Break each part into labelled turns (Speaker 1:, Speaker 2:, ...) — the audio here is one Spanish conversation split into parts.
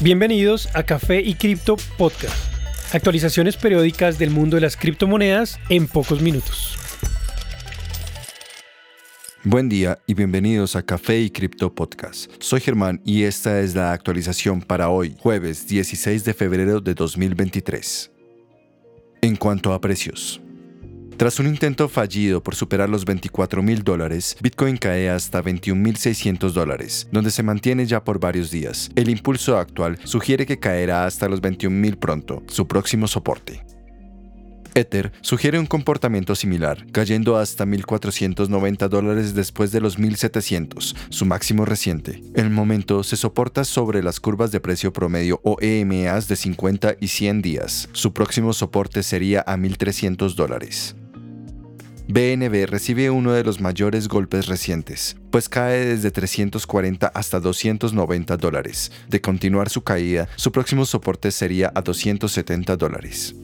Speaker 1: Bienvenidos a Café y Cripto Podcast. Actualizaciones periódicas del mundo de las criptomonedas en pocos minutos.
Speaker 2: Buen día y bienvenidos a Café y Cripto Podcast. Soy Germán y esta es la actualización para hoy, jueves 16 de febrero de 2023. En cuanto a precios, tras un intento fallido por superar los 24 mil dólares, Bitcoin cae hasta 21.600 dólares, donde se mantiene ya por varios días. El impulso actual sugiere que caerá hasta los 21.000 pronto, su próximo soporte. Ether sugiere un comportamiento similar, cayendo hasta 1.490 dólares después de los 1.700, su máximo reciente. El momento se soporta sobre las curvas de precio promedio o EMAs de 50 y 100 días. Su próximo soporte sería a 1.300 dólares. BNB recibe uno de los mayores golpes recientes, pues cae desde 340 hasta 290 dólares. De continuar su caída, su próximo soporte sería a 270 dólares.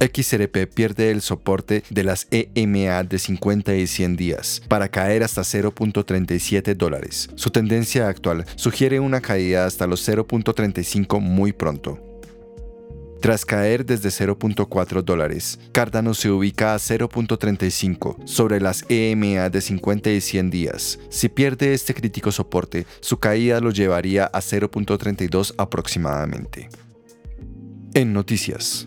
Speaker 2: XRP pierde el soporte de las EMA de 50 y 100 días para caer hasta 0.37 dólares. Su tendencia actual sugiere una caída hasta los 0.35 muy pronto. Tras caer desde 0.4 dólares, Cardano se ubica a 0.35 sobre las EMA de 50 y 100 días. Si pierde este crítico soporte, su caída lo llevaría a 0.32 aproximadamente. En noticias.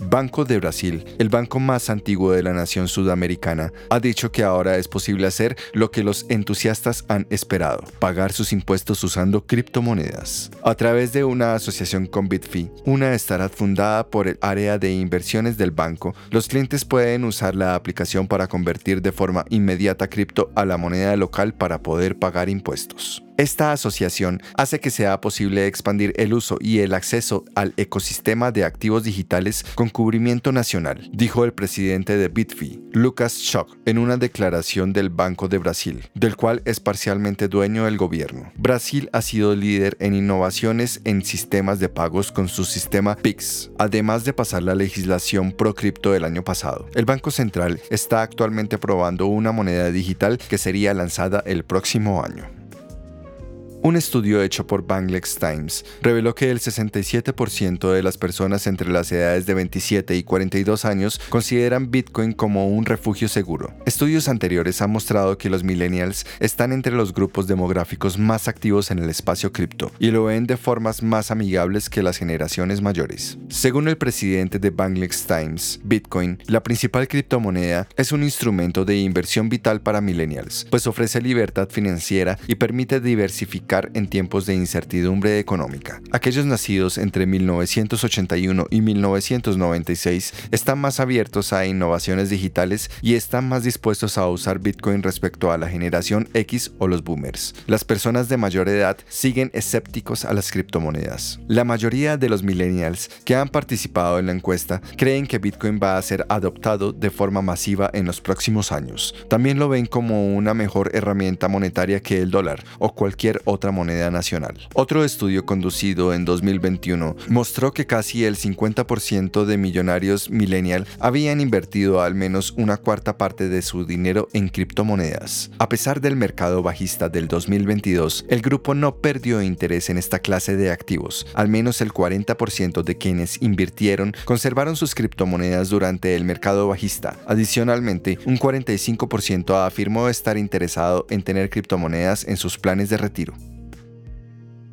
Speaker 2: Banco de Brasil, el banco más antiguo de la nación sudamericana, ha dicho que ahora es posible hacer lo que los entusiastas han esperado, pagar sus impuestos usando criptomonedas. A través de una asociación con Bitfi, una startup fundada por el área de inversiones del banco, los clientes pueden usar la aplicación para convertir de forma inmediata cripto a la moneda local para poder pagar impuestos. Esta asociación hace que sea posible expandir el uso y el acceso al ecosistema de activos digitales con cubrimiento nacional, dijo el presidente de Bitfi, Lucas Schock, en una declaración del Banco de Brasil, del cual es parcialmente dueño el gobierno. Brasil ha sido líder en innovaciones en sistemas de pagos con su sistema PIX, además de pasar la legislación pro cripto el año pasado. El Banco Central está actualmente probando una moneda digital que sería lanzada el próximo año. Un estudio hecho por Bangladesh Times reveló que el 67% de las personas entre las edades de 27 y 42 años consideran Bitcoin como un refugio seguro. Estudios anteriores han mostrado que los millennials están entre los grupos demográficos más activos en el espacio cripto y lo ven de formas más amigables que las generaciones mayores. Según el presidente de Bangladesh Times, Bitcoin, la principal criptomoneda, es un instrumento de inversión vital para millennials, pues ofrece libertad financiera y permite diversificar en tiempos de incertidumbre económica. Aquellos nacidos entre 1981 y 1996 están más abiertos a innovaciones digitales y están más dispuestos a usar Bitcoin respecto a la generación X o los boomers. Las personas de mayor edad siguen escépticos a las criptomonedas. La mayoría de los millennials que han participado en la encuesta creen que Bitcoin va a ser adoptado de forma masiva en los próximos años. También lo ven como una mejor herramienta monetaria que el dólar o cualquier otra moneda nacional. Otro estudio conducido en 2021 mostró que casi el 50% de millonarios millennial habían invertido al menos una cuarta parte de su dinero en criptomonedas. A pesar del mercado bajista del 2022, el grupo no perdió interés en esta clase de activos. Al menos el 40% de quienes invirtieron conservaron sus criptomonedas durante el mercado bajista. Adicionalmente, un 45% afirmó estar interesado en tener criptomonedas en sus planes de retiro.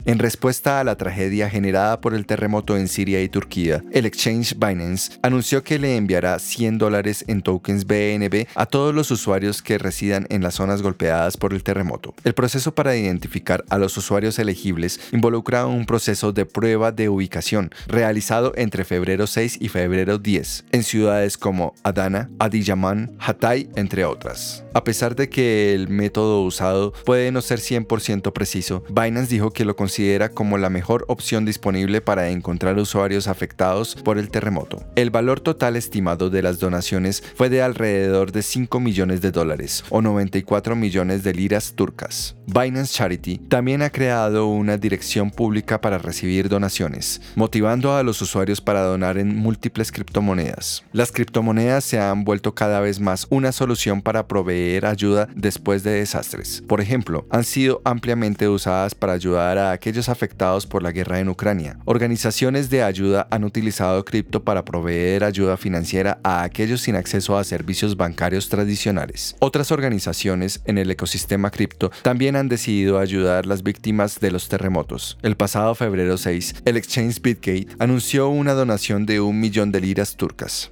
Speaker 2: En respuesta a la tragedia generada por el terremoto en Siria y Turquía, el exchange Binance anunció que le enviará 100 dólares en tokens BNB a todos los usuarios que residan en las zonas golpeadas por el terremoto. El proceso para identificar a los usuarios elegibles involucra un proceso de prueba de ubicación realizado entre febrero 6 y febrero 10 en ciudades como Adana, Adiyaman, Hatay, entre otras. A pesar de que el método usado puede no ser 100% preciso, Binance dijo que lo considera como la mejor opción disponible para encontrar usuarios afectados por el terremoto. El valor total estimado de las donaciones fue de alrededor de 5 millones de dólares o 94 millones de liras turcas. Binance Charity también ha creado una dirección pública para recibir donaciones, motivando a los usuarios para donar en múltiples criptomonedas. Las criptomonedas se han vuelto cada vez más una solución para proveer ayuda después de desastres. Por ejemplo, han sido ampliamente usadas para ayudar a aquellos afectados por la guerra en Ucrania. Organizaciones de ayuda han utilizado cripto para proveer ayuda financiera a aquellos sin acceso a servicios bancarios tradicionales. Otras organizaciones en el ecosistema cripto también han decidido ayudar a las víctimas de los terremotos. El pasado febrero 6, el exchange Bitgate anunció una donación de un millón de liras turcas.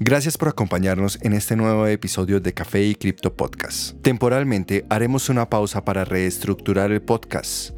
Speaker 2: Gracias por acompañarnos en este nuevo episodio de Café y Cripto Podcast. Temporalmente haremos una pausa para reestructurar el podcast